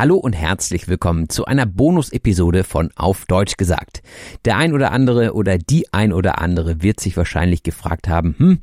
Hallo und herzlich willkommen zu einer Bonus-Episode von Auf Deutsch gesagt. Der ein oder andere oder die ein oder andere wird sich wahrscheinlich gefragt haben, hm,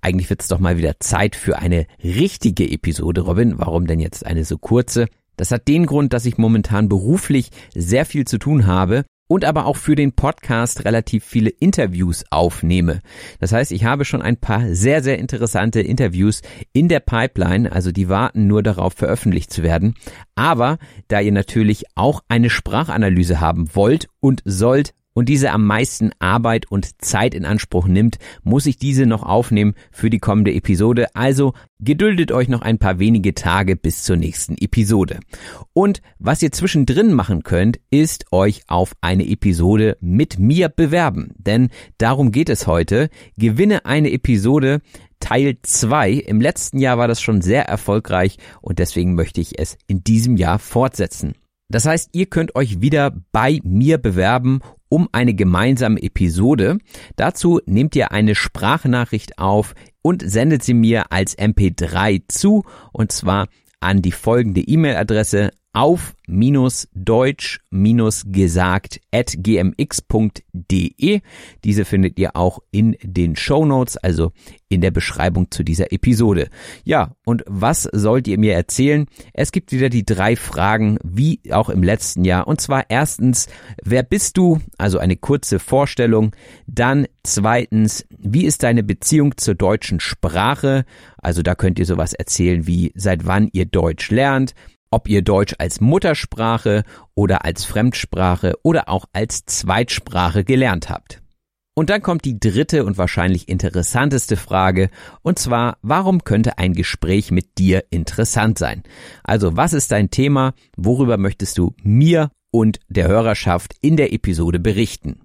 eigentlich wird es doch mal wieder Zeit für eine richtige Episode, Robin. Warum denn jetzt eine so kurze? Das hat den Grund, dass ich momentan beruflich sehr viel zu tun habe und aber auch für den Podcast relativ viele Interviews aufnehme. Das heißt, ich habe schon ein paar sehr, sehr interessante Interviews in der Pipeline, also die warten nur darauf, veröffentlicht zu werden. Aber da ihr natürlich auch eine Sprachanalyse haben wollt und sollt, und diese am meisten Arbeit und Zeit in Anspruch nimmt, muss ich diese noch aufnehmen für die kommende Episode. Also geduldet euch noch ein paar wenige Tage bis zur nächsten Episode. Und was ihr zwischendrin machen könnt, ist euch auf eine Episode mit mir bewerben. Denn darum geht es heute. Gewinne eine Episode, Teil 2. Im letzten Jahr war das schon sehr erfolgreich und deswegen möchte ich es in diesem Jahr fortsetzen. Das heißt, ihr könnt euch wieder bei mir bewerben um eine gemeinsame Episode. Dazu nehmt ihr eine Sprachnachricht auf und sendet sie mir als MP3 zu und zwar an die folgende E-Mail-Adresse auf-deutsch-gesagt at gmx.de. Diese findet ihr auch in den Show Notes, also in der Beschreibung zu dieser Episode. Ja, und was sollt ihr mir erzählen? Es gibt wieder die drei Fragen, wie auch im letzten Jahr. Und zwar erstens, wer bist du? Also eine kurze Vorstellung. Dann zweitens, wie ist deine Beziehung zur deutschen Sprache? Also da könnt ihr sowas erzählen wie, seit wann ihr Deutsch lernt ob ihr Deutsch als Muttersprache oder als Fremdsprache oder auch als Zweitsprache gelernt habt. Und dann kommt die dritte und wahrscheinlich interessanteste Frage, und zwar, warum könnte ein Gespräch mit dir interessant sein? Also, was ist dein Thema? Worüber möchtest du mir und der Hörerschaft in der Episode berichten?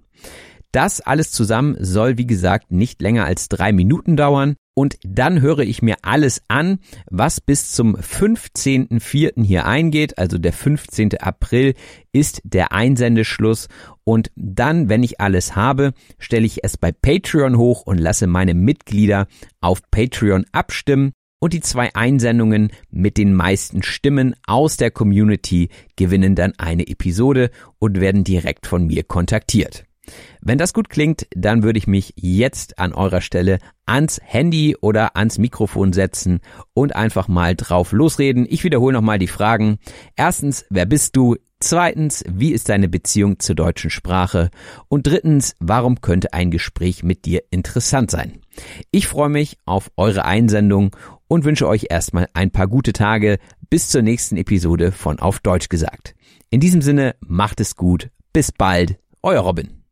Das alles zusammen soll, wie gesagt, nicht länger als drei Minuten dauern. Und dann höre ich mir alles an, was bis zum 15.04. hier eingeht. Also der 15. April ist der Einsendeschluss. Und dann, wenn ich alles habe, stelle ich es bei Patreon hoch und lasse meine Mitglieder auf Patreon abstimmen. Und die zwei Einsendungen mit den meisten Stimmen aus der Community gewinnen dann eine Episode und werden direkt von mir kontaktiert. Wenn das gut klingt, dann würde ich mich jetzt an eurer Stelle ans Handy oder ans Mikrofon setzen und einfach mal drauf losreden. Ich wiederhole nochmal die Fragen. Erstens, wer bist du? Zweitens, wie ist deine Beziehung zur deutschen Sprache? Und drittens, warum könnte ein Gespräch mit dir interessant sein? Ich freue mich auf eure Einsendung und wünsche euch erstmal ein paar gute Tage bis zur nächsten Episode von Auf Deutsch gesagt. In diesem Sinne, macht es gut. Bis bald. Euer Robin.